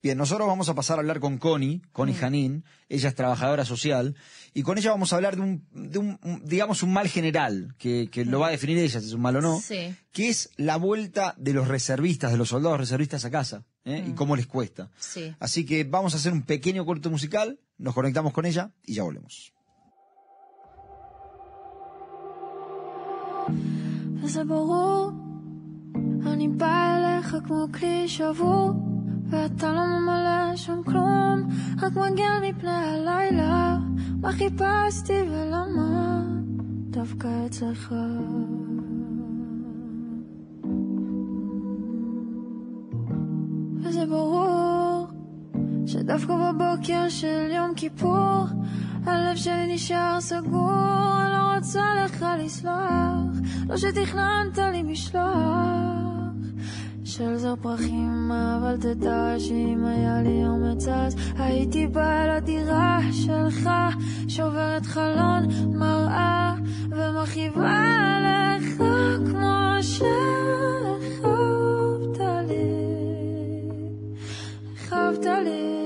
Bien, nosotros vamos a pasar a hablar con Connie, Connie Janín, ella es trabajadora social, y con ella vamos a hablar de un, de un un- digamos, un mal general, que, que lo va a definir ella, si es un mal o no, Sí. que es la vuelta de los reservistas, de los soldados reservistas a casa, ¿eh? y cómo les cuesta. Sí. Así que vamos a hacer un pequeño corte musical, nos conectamos con ella y ya volvemos. ואתה לא ממלא שם כלום, רק מגן מפני הלילה, מה חיפשתי ולמה? דווקא אצלך. וזה ברור, שדווקא בבוקר של יום כיפור, הלב שלי נשאר סגור, אני לא רוצה לך לסלוח, לא שתכננת לי משלוח של זר פרחים, אבל תדע שאם היה לי אומץ אז, הייתי באה לדירה שלך, שוברת חלון מראה, ומכאיבה לך כמו שהרחבת לי. הרחבת לי.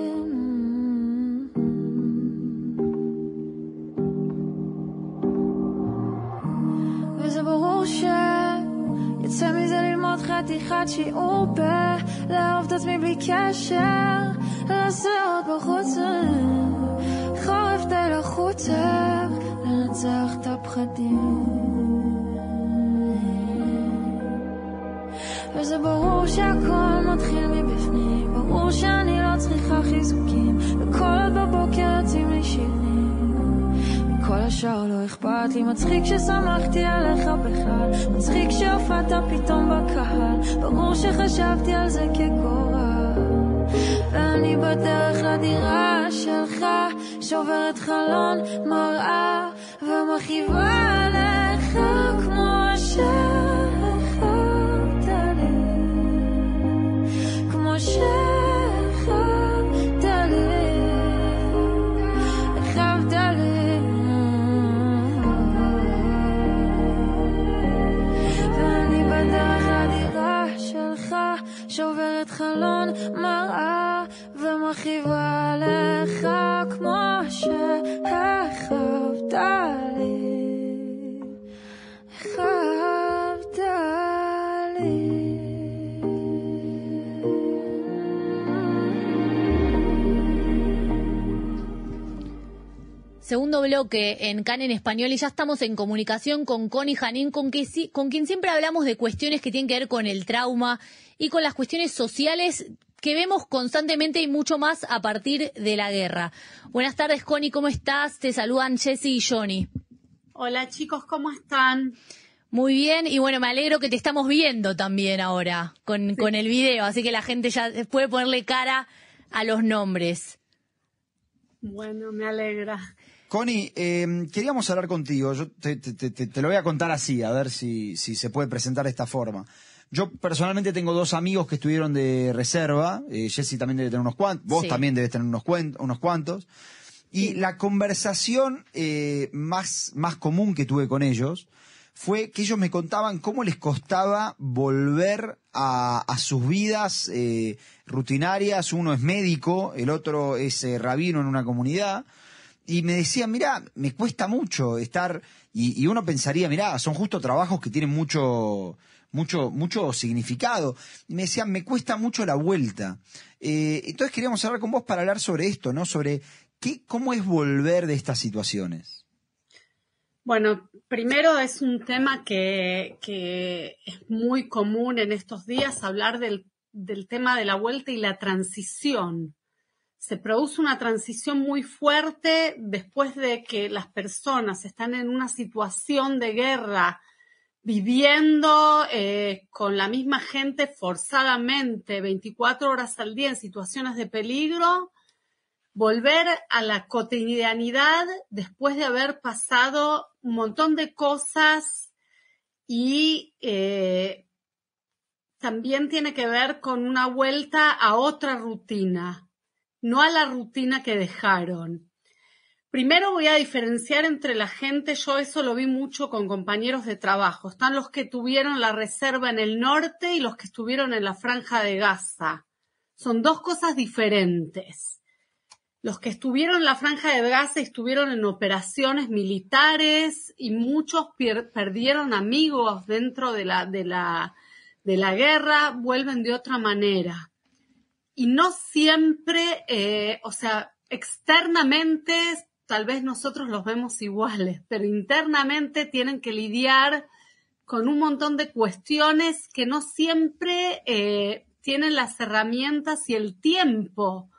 חתיכת שיעור ב... לאהוב את עצמי בלי קשר, לעשות בחוץ, חורף די לחוץ, לנצח את הפחדים. וזה ברור שהכל מתחיל מבפנים, ברור שאני לא צריכה חיזוקים, וכל עוד בבוקר יוצאים לי שירים. השאר לא אכפת לי, מצחיק ששמחתי עליך בכלל, מצחיק שהופעת פתאום בקהל, ברור שחשבתי על זה כגורל. ואני בדרך לדירה שלך, שוברת חלון מראה, ומכאיבה לך כמו שהרחבת לי, כמו שהרחבת שוברת חלון מראה, ומכאיבה לך כמו שהרחבת לי. הרחבת Segundo bloque en CAN en español y ya estamos en comunicación con Connie Janín, con, que sí- con quien siempre hablamos de cuestiones que tienen que ver con el trauma y con las cuestiones sociales que vemos constantemente y mucho más a partir de la guerra. Buenas tardes, Connie, ¿cómo estás? Te saludan Jesse y Johnny. Hola chicos, ¿cómo están? Muy bien, y bueno, me alegro que te estamos viendo también ahora con, con el video, así que la gente ya puede ponerle cara a los nombres. Bueno, me alegra. Connie, eh, queríamos hablar contigo. Yo te, te- te- te- te lo voy a contar así, a ver si, si se puede presentar de esta forma. Yo personalmente tengo dos amigos que estuvieron de reserva. Eh, Jessy también debe tener unos cuantos. Vos Sí. también debes tener unos, unos cuantos. Y la conversación eh, más, más común que tuve con ellos fue que ellos me contaban cómo les costaba volver a, a sus vidas eh, rutinarias. Uno es médico, el otro es eh, rabino en una comunidad. Y me decían, mira, me cuesta mucho estar, y, y uno pensaría, mira, son justo trabajos que tienen mucho, mucho, mucho significado. Y me decían, me cuesta mucho la vuelta. Eh, entonces queríamos hablar con vos para hablar sobre esto, ¿no? Sobre qué, cómo es volver de estas situaciones. Bueno, primero es un tema que, que es muy común en estos días, hablar del, del tema de la vuelta y la transición. Se produce una transición muy fuerte después de que las personas están en una situación de guerra, viviendo eh, con la misma gente forzadamente 24 horas al día en situaciones de peligro, volver a la cotidianidad después de haber pasado un montón de cosas y eh, también tiene que ver con una vuelta a otra rutina, no a la rutina que dejaron. Primero voy a diferenciar entre la gente, yo eso lo vi mucho con compañeros de trabajo. Están los que tuvieron la reserva en el norte y los que estuvieron en la franja de Gaza. Son dos cosas diferentes. Los que estuvieron en la franja de Gaza estuvieron en operaciones militares y muchos perdieron amigos dentro de la, de la, de la guerra, vuelven de otra manera. Y no siempre, eh, o sea, externamente tal vez nosotros los vemos iguales, pero internamente tienen que lidiar con un montón de cuestiones que no siempre eh, tienen las herramientas y el tiempo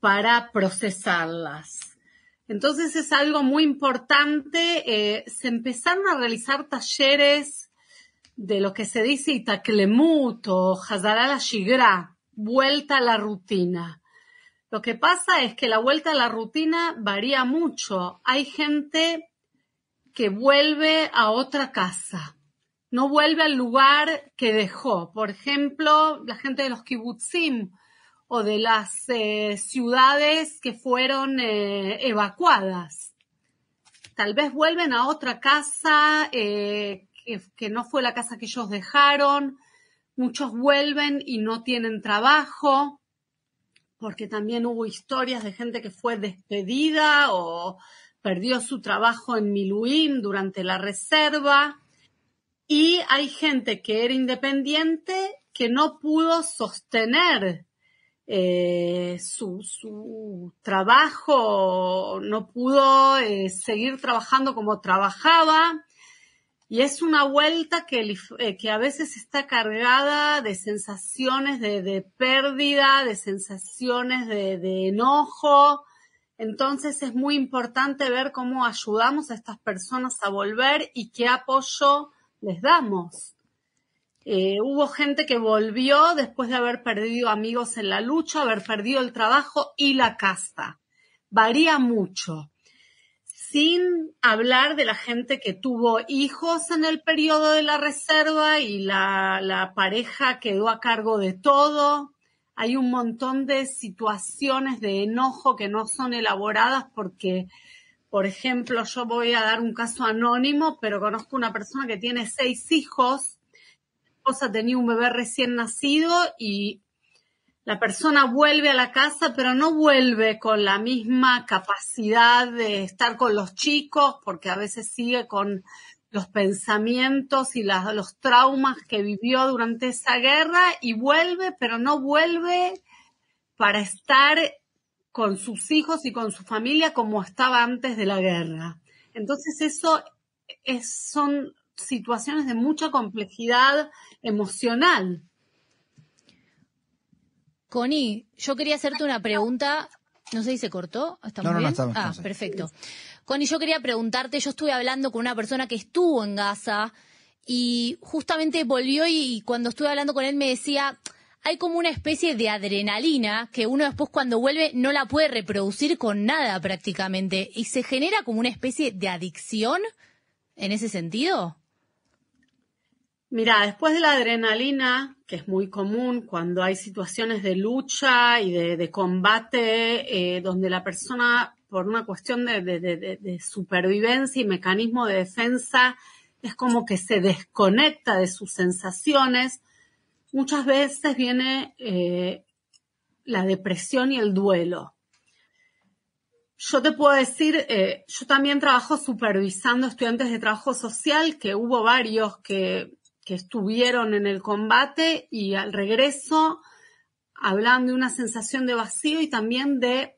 para procesarlas. Entonces es algo muy importante. Eh, se empezaron a realizar talleres de lo que se dice Itaklemut o Shigra, vuelta a la rutina. Lo que pasa es que la vuelta a la rutina varía mucho. Hay gente que vuelve a otra casa, no vuelve al lugar que dejó. Por ejemplo, la gente de los kibbutzim o de las eh, ciudades que fueron eh, evacuadas. Tal vez vuelven a otra casa eh, que no fue la casa que ellos dejaron. Muchos vuelven y no tienen trabajo porque también hubo historias de gente que fue despedida o perdió su trabajo en Miluim durante la reserva. Y hay gente que era independiente que no pudo sostener eh, su, trabajo, no pudo eh, seguir trabajando como trabajaba y es una vuelta que, eh, que a veces está cargada de sensaciones de, pérdida, de sensaciones de, enojo. Entonces es muy importante ver cómo ayudamos a estas personas a volver y qué apoyo les damos. Eh, hubo gente que volvió después de haber perdido amigos en la lucha, haber perdido el trabajo y la casa. Varía mucho sin hablar de la gente que tuvo hijos en el periodo de la reserva y la, pareja quedó a cargo de todo. Hay un montón de situaciones de enojo que no son elaboradas porque, por ejemplo, yo voy a dar un caso anónimo, pero conozco una persona que tiene seis hijos, la esposa tenía un bebé recién nacido y la persona vuelve a la casa, pero no vuelve con la misma capacidad de estar con los chicos, porque a veces sigue con los pensamientos y los traumas que vivió durante esa guerra y vuelve, pero no vuelve para estar con sus hijos y con su familia como estaba antes de la guerra. Entonces eso son situaciones de mucha complejidad emocional. Connie, yo quería hacerte una pregunta. No sé si se cortó. ¿Está no, muy no, bien? No, ah, perfecto. Connie, yo quería preguntarte, yo estuve hablando con una persona que estuvo en Gaza y justamente volvió y cuando estuve hablando con él me decía, hay como una especie de adrenalina que uno después cuando vuelve no la puede reproducir con nada prácticamente y se genera como una especie de adicción en ese sentido. Mira, después de la adrenalina, que es muy común cuando hay situaciones de lucha y de, combate, eh, donde la persona, por una cuestión de, supervivencia y mecanismo de defensa, es como que se desconecta de sus sensaciones, muchas veces viene eh, la depresión y el duelo. Yo te puedo decir, eh, yo también trabajo supervisando estudiantes de trabajo social, que hubo varios que que estuvieron en el combate y al regreso hablan de una sensación de vacío y también de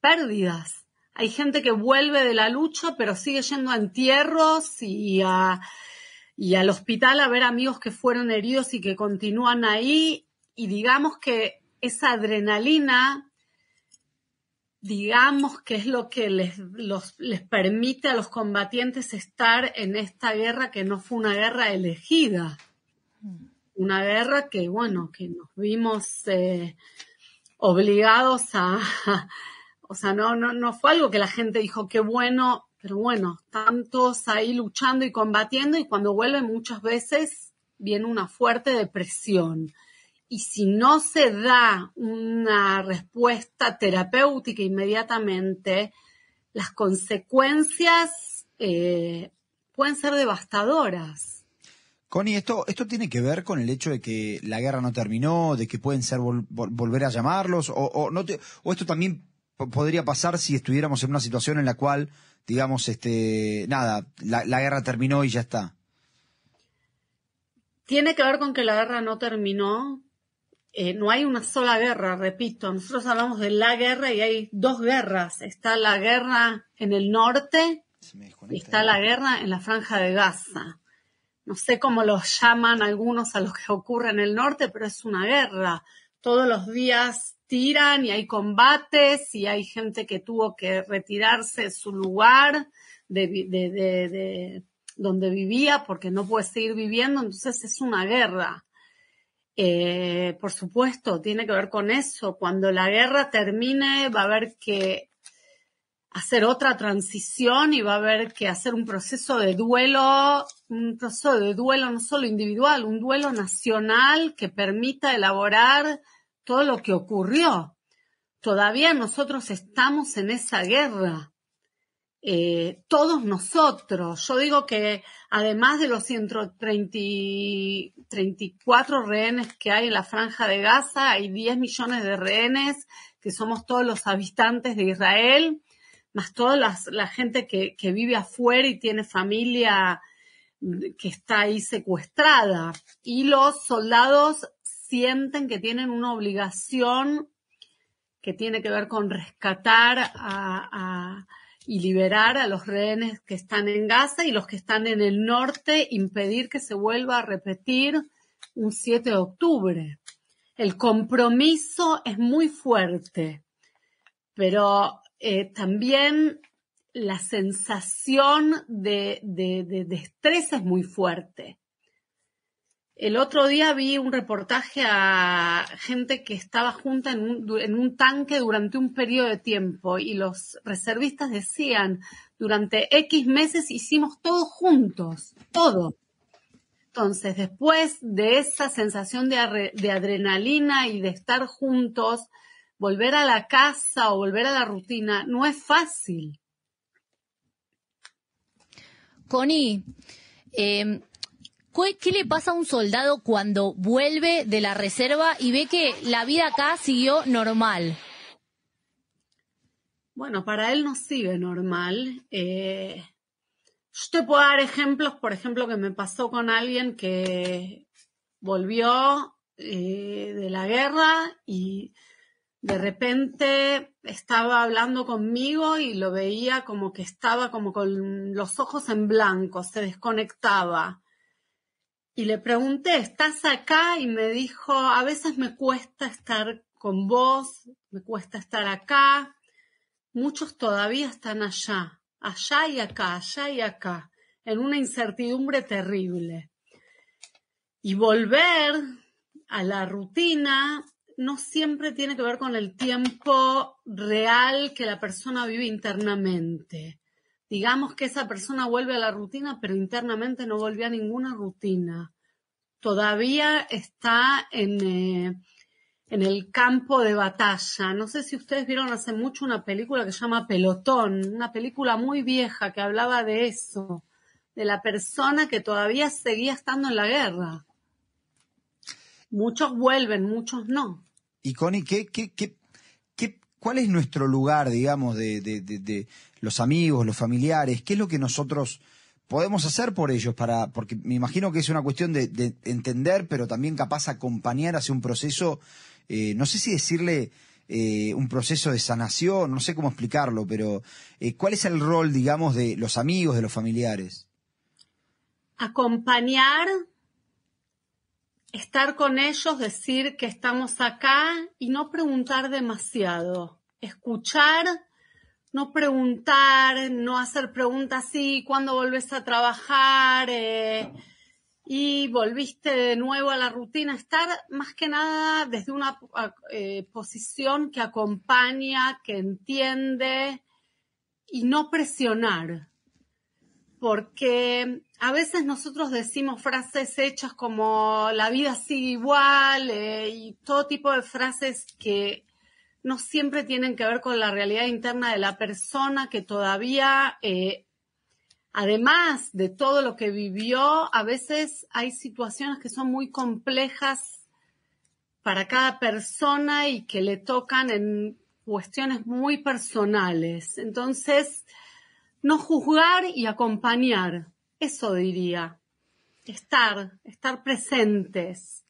pérdidas. Hay gente que vuelve de la lucha, pero sigue yendo a entierros y, y al hospital a ver amigos que fueron heridos y que continúan ahí. Y digamos que esa adrenalina digamos que es lo que les, les permite a los combatientes estar en esta guerra que no fue una guerra elegida. Una guerra que, bueno, que nos vimos eh, obligados a, o sea, no, no, no fue algo que la gente dijo, qué bueno, pero bueno, tantos ahí luchando y combatiendo y cuando vuelven muchas veces viene una fuerte depresión y si no se da una respuesta terapéutica inmediatamente, las consecuencias eh, pueden ser devastadoras. Connie, esto, esto tiene que ver con el hecho de que la guerra no terminó, de que pueden ser vol- vol- volver a llamarlos, o, o no te- o esto también po- podría pasar si estuviéramos en una situación en la cual, digamos, este, nada, la, la guerra terminó y ya está. Tiene que ver con que la guerra no terminó. Eh, no hay una sola guerra, repito. Nosotros hablamos de la guerra y hay dos guerras. Está la guerra en el norte y está la guerra en la franja de Gaza. No sé cómo los llaman algunos a lo que ocurre en el norte, pero es una guerra. Todos los días tiran y hay combates y hay gente que tuvo que retirarse de su lugar de- de- de donde vivía porque no puede seguir viviendo, entonces es una guerra. Eh, por supuesto, tiene que ver con eso. Cuando la guerra termine, va a haber que hacer otra transición y va a haber que hacer un proceso de duelo, un proceso de duelo no solo individual, un duelo nacional que permita elaborar todo lo que ocurrió. Todavía nosotros estamos en esa guerra. Eh, todos nosotros. Yo digo que además de los 130 y 34 rehenes que hay en la franja de Gaza, hay 10 millones de rehenes que somos todos los habitantes de Israel, más toda las- la gente que, que vive afuera y tiene familia mm, que está ahí secuestrada. Y los soldados sienten que tienen una obligación que tiene que ver con rescatar a- y liberar a los rehenes que están en Gaza y los que están en el norte, impedir que se vuelva a repetir un 7 de octubre. El compromiso es muy fuerte, pero eh, también la sensación de, de- de- de estrés es muy fuerte. El otro día vi un reportaje a gente que estaba junta en un, tanque durante un periodo de tiempo y los reservistas decían, durante X meses hicimos todo juntos, todo. Entonces, después de esa sensación de, de adrenalina y de estar juntos, volver a la casa o volver a la rutina no es fácil. Connie, eh, ¿cu- ¿qué le pasa a un soldado cuando vuelve de la reserva y ve que la vida acá siguió normal? Bueno, para él no sigue normal. Eh, yo te puedo dar ejemplos, por ejemplo, que me pasó con alguien que volvió eh, de la guerra y de repente estaba hablando conmigo y lo veía como que estaba como con los ojos en blanco, se desconectaba. Y le pregunté, ¿estás acá? Y me dijo, a veces me cuesta estar con vos, me cuesta estar acá. Muchos todavía están allá, allá y acá, allá y acá, en una incertidumbre terrible. Y volver a la rutina no siempre tiene que ver con el tiempo real que la persona vive internamente. Digamos que esa persona vuelve a la rutina, pero internamente no volvió a ninguna rutina. Todavía está en, eh, en el campo de batalla. No sé si ustedes vieron hace mucho una película que se llama Pelotón, una película muy vieja que hablaba de eso, de la persona que todavía seguía estando en la guerra. Muchos vuelven, muchos no. Y Connie, ¿qué, qué, qué, cuál es nuestro lugar, digamos, de los amigos, los familiares? ¿Qué es lo que nosotros podemos hacer por ellos? Para, porque me imagino que es una cuestión de, de entender, pero también capaz acompañar hacia un proceso, eh, no sé si decirle eh, un proceso de sanación, no sé cómo explicarlo, pero eh, ¿cuál es el rol, digamos, de los amigos, de los familiares? acompañar, estar con ellos, decir que estamos acá y no preguntar demasiado. Escuchar, no preguntar, no hacer preguntas así, ¿cuándo volvés a trabajar? Eh, y volviste de nuevo a la rutina. Estar más que nada desde una eh, posición que acompaña, que entiende y no presionar porque a veces nosotros decimos frases hechas como la vida sigue igual eh, y todo tipo de frases que no siempre tienen que ver con la realidad interna de la persona que todavía eh, además de todo lo que vivió, a veces hay situaciones que son muy complejas para cada persona y que le tocan en cuestiones muy personales. Entonces, no juzgar y acompañar, eso diría. Estar, estar presentes.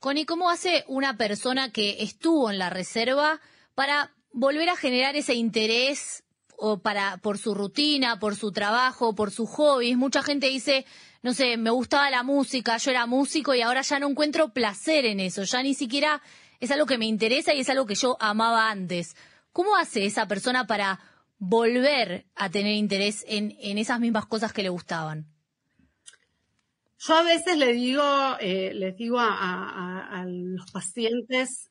Connie, ¿cómo hace una persona que estuvo en la reserva para volver a generar ese interés o para por su rutina, por su trabajo, por sus hobbies? Mucha gente dice, no sé, me gustaba la música, yo era músico y ahora ya no encuentro placer en eso, ya ni siquiera es algo que me interesa y es algo que yo amaba antes. ¿Cómo hace esa persona para volver a tener interés en, esas mismas cosas que le gustaban? Yo a veces le digo, eh, les digo a, los pacientes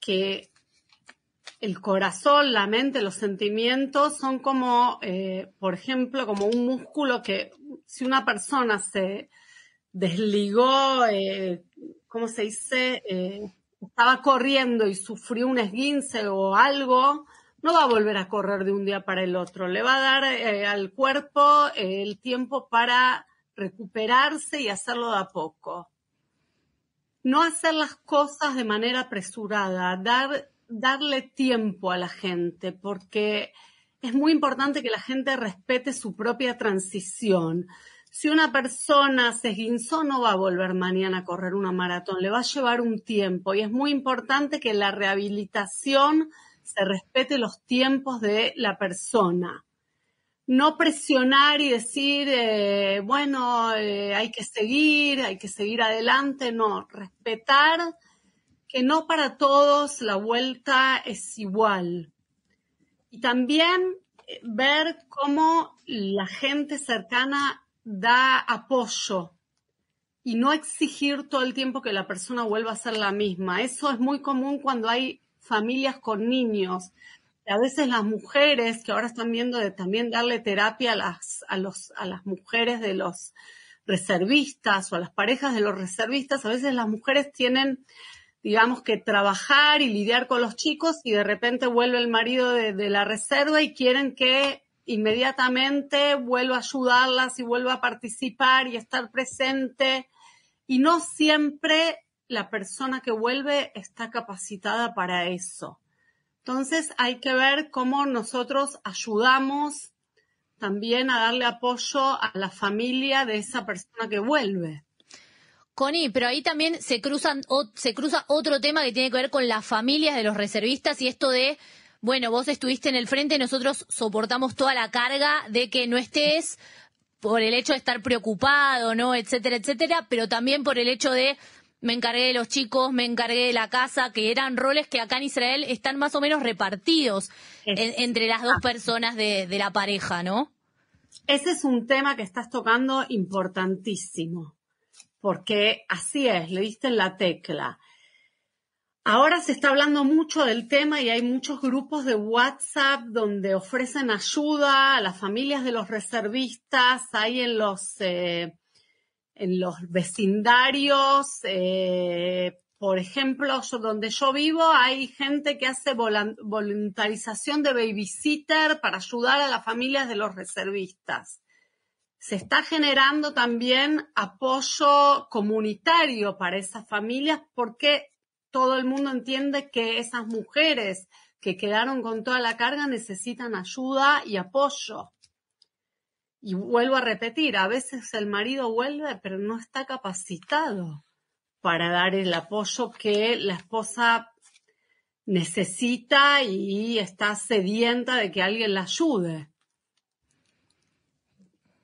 que el corazón, la mente, los sentimientos son como, eh, por ejemplo, como un músculo que si una persona se desligó, eh, ¿cómo se dice? estaba corriendo y sufrió un esguince o algo, no va a volver a correr de un día para el otro. Le va a dar eh, al cuerpo eh, el tiempo para recuperarse y hacerlo de a poco. No hacer las cosas de manera apresurada, dar, darle tiempo a la gente, porque es muy importante que la gente respete su propia transición. Si una persona se esguinzó, no va a volver mañana a correr una maratón, le va a llevar un tiempo y es muy importante que la rehabilitación se respete los tiempos de la persona. No presionar y decir, eh, bueno, eh, hay que seguir, hay que seguir adelante, no, respetar que no para todos la vuelta es igual. Y también eh, ver cómo la gente cercana da apoyo y no exigir todo el tiempo que la persona vuelva a ser la misma. Eso es muy común cuando hay familias con niños. A veces las mujeres que ahora están viendo de también darle terapia a las, a los, a las mujeres de los reservistas o a las parejas de los reservistas, a veces las mujeres tienen, digamos, que trabajar y lidiar con los chicos y de repente vuelve el marido de, de la reserva y quieren que inmediatamente vuelva a ayudarlas y vuelva a participar y estar presente. Y no siempre la persona que vuelve está capacitada para eso. Entonces hay que ver cómo nosotros ayudamos también a darle apoyo a la familia de esa persona que vuelve. Connie, pero ahí también se cruzan se cruza otro tema que tiene que ver con las familias de los reservistas y esto de bueno, vos estuviste en el frente, nosotros soportamos toda la carga de que no estés por el hecho de estar preocupado, ¿no? etcétera, etcétera, pero también por el hecho de me encargué de los chicos, me encargué de la casa, que eran roles que acá en Israel están más o menos repartidos entre las dos personas de, de la pareja, ¿no? Ese es un tema que estás tocando importantísimo, porque así es, le diste en la tecla. Ahora se está hablando mucho del tema y hay muchos grupos de WhatsApp donde ofrecen ayuda a las familias de los reservistas, hay en los eh, en los vecindarios, eh, por ejemplo, donde yo vivo hay gente que hace voluntarización de babysitter para ayudar a las familias de los reservistas. Se está generando también apoyo comunitario para esas familias porque todo el mundo entiende que esas mujeres que quedaron con toda la carga necesitan ayuda y apoyo. Y vuelvo a repetir, a veces el marido vuelve, pero no está capacitado para dar el apoyo que la esposa necesita y está sedienta de que alguien la ayude.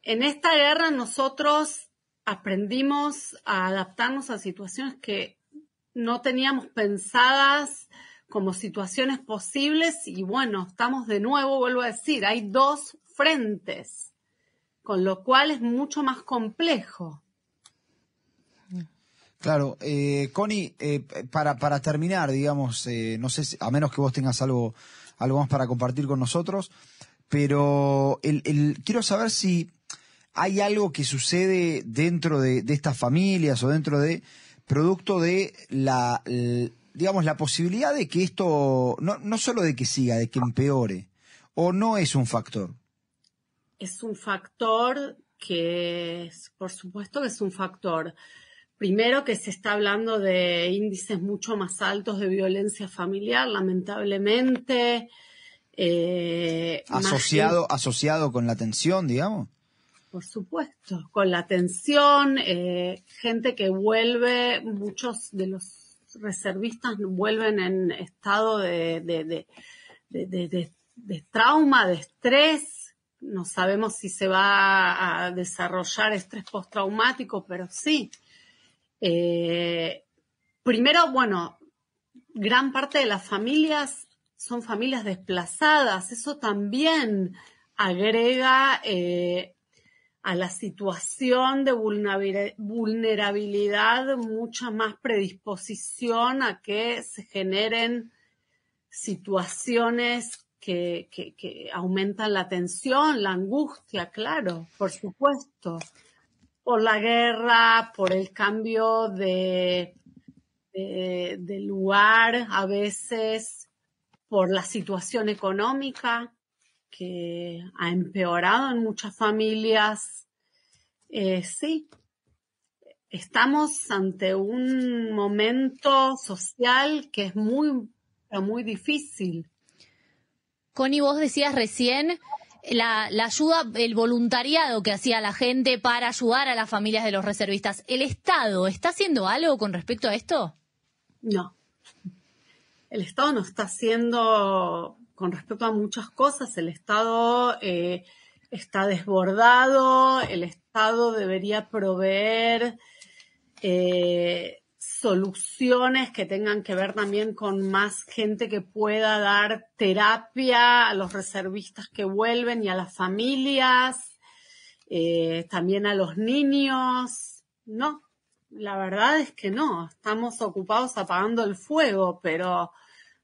En esta guerra nosotros aprendimos a adaptarnos a situaciones que no teníamos pensadas como situaciones posibles y bueno, estamos de nuevo, vuelvo a decir, hay dos frentes con lo cual es mucho más complejo. Claro, eh, Connie, eh, para, para terminar, digamos, eh, no sé, a menos que vos tengas algo, algo más para compartir con nosotros, pero el, quiero saber si hay algo que sucede dentro de, estas familias o dentro de producto de la, digamos, la posibilidad de que esto, no, no solo de que siga, de que empeore, o no es un factor. Es un factor que, es, por supuesto que es un factor. Primero que se está hablando de índices mucho más altos de violencia familiar, lamentablemente. Eh, asociado, asociado con la tensión, digamos. Por supuesto, con la tensión, eh, gente que vuelve, muchos de los reservistas vuelven en estado de, de, de, de trauma, de estrés. No sabemos si se va a desarrollar estrés postraumático, pero sí. Eh, primero, bueno, gran parte de las familias son familias desplazadas. Eso también agrega eh, a la situación de vulnerabilidad mucha más predisposición a que se generen situaciones que, aumentan la tensión, la angustia, claro, por supuesto, por la guerra, por el cambio de, lugar a veces, por la situación económica que ha empeorado en muchas familias. Eh, sí, estamos ante un momento social que es muy, muy difícil. Connie, vos decías recién la, ayuda, el voluntariado que hacía la gente para ayudar a las familias de los reservistas. ¿El Estado está haciendo algo con respecto a esto? No. El Estado no está haciendo con respecto a muchas cosas, el Estado eh, está desbordado, el Estado debería proveer eh, soluciones que tengan que ver también con más gente que pueda dar terapia a los reservistas que vuelven y a las familias, eh, también a los niños. No, la verdad es que no, estamos ocupados apagando el fuego, pero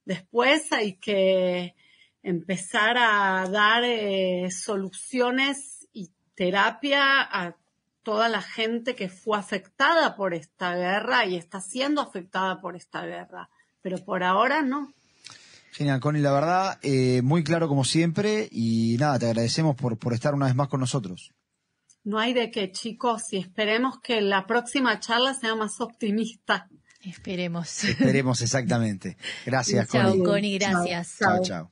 después hay que empezar a dar eh, soluciones y terapia a toda la gente que fue afectada por esta guerra y está siendo afectada por esta guerra. Pero por ahora no. Genial, Connie, la verdad, eh, muy claro como siempre y nada, te agradecemos por, por estar una vez más con nosotros. No hay de qué, chicos, y esperemos que la próxima charla sea más optimista. Esperemos. Esperemos, exactamente. Gracias, Connie. Chao, Connie, gracias. Chao, chao.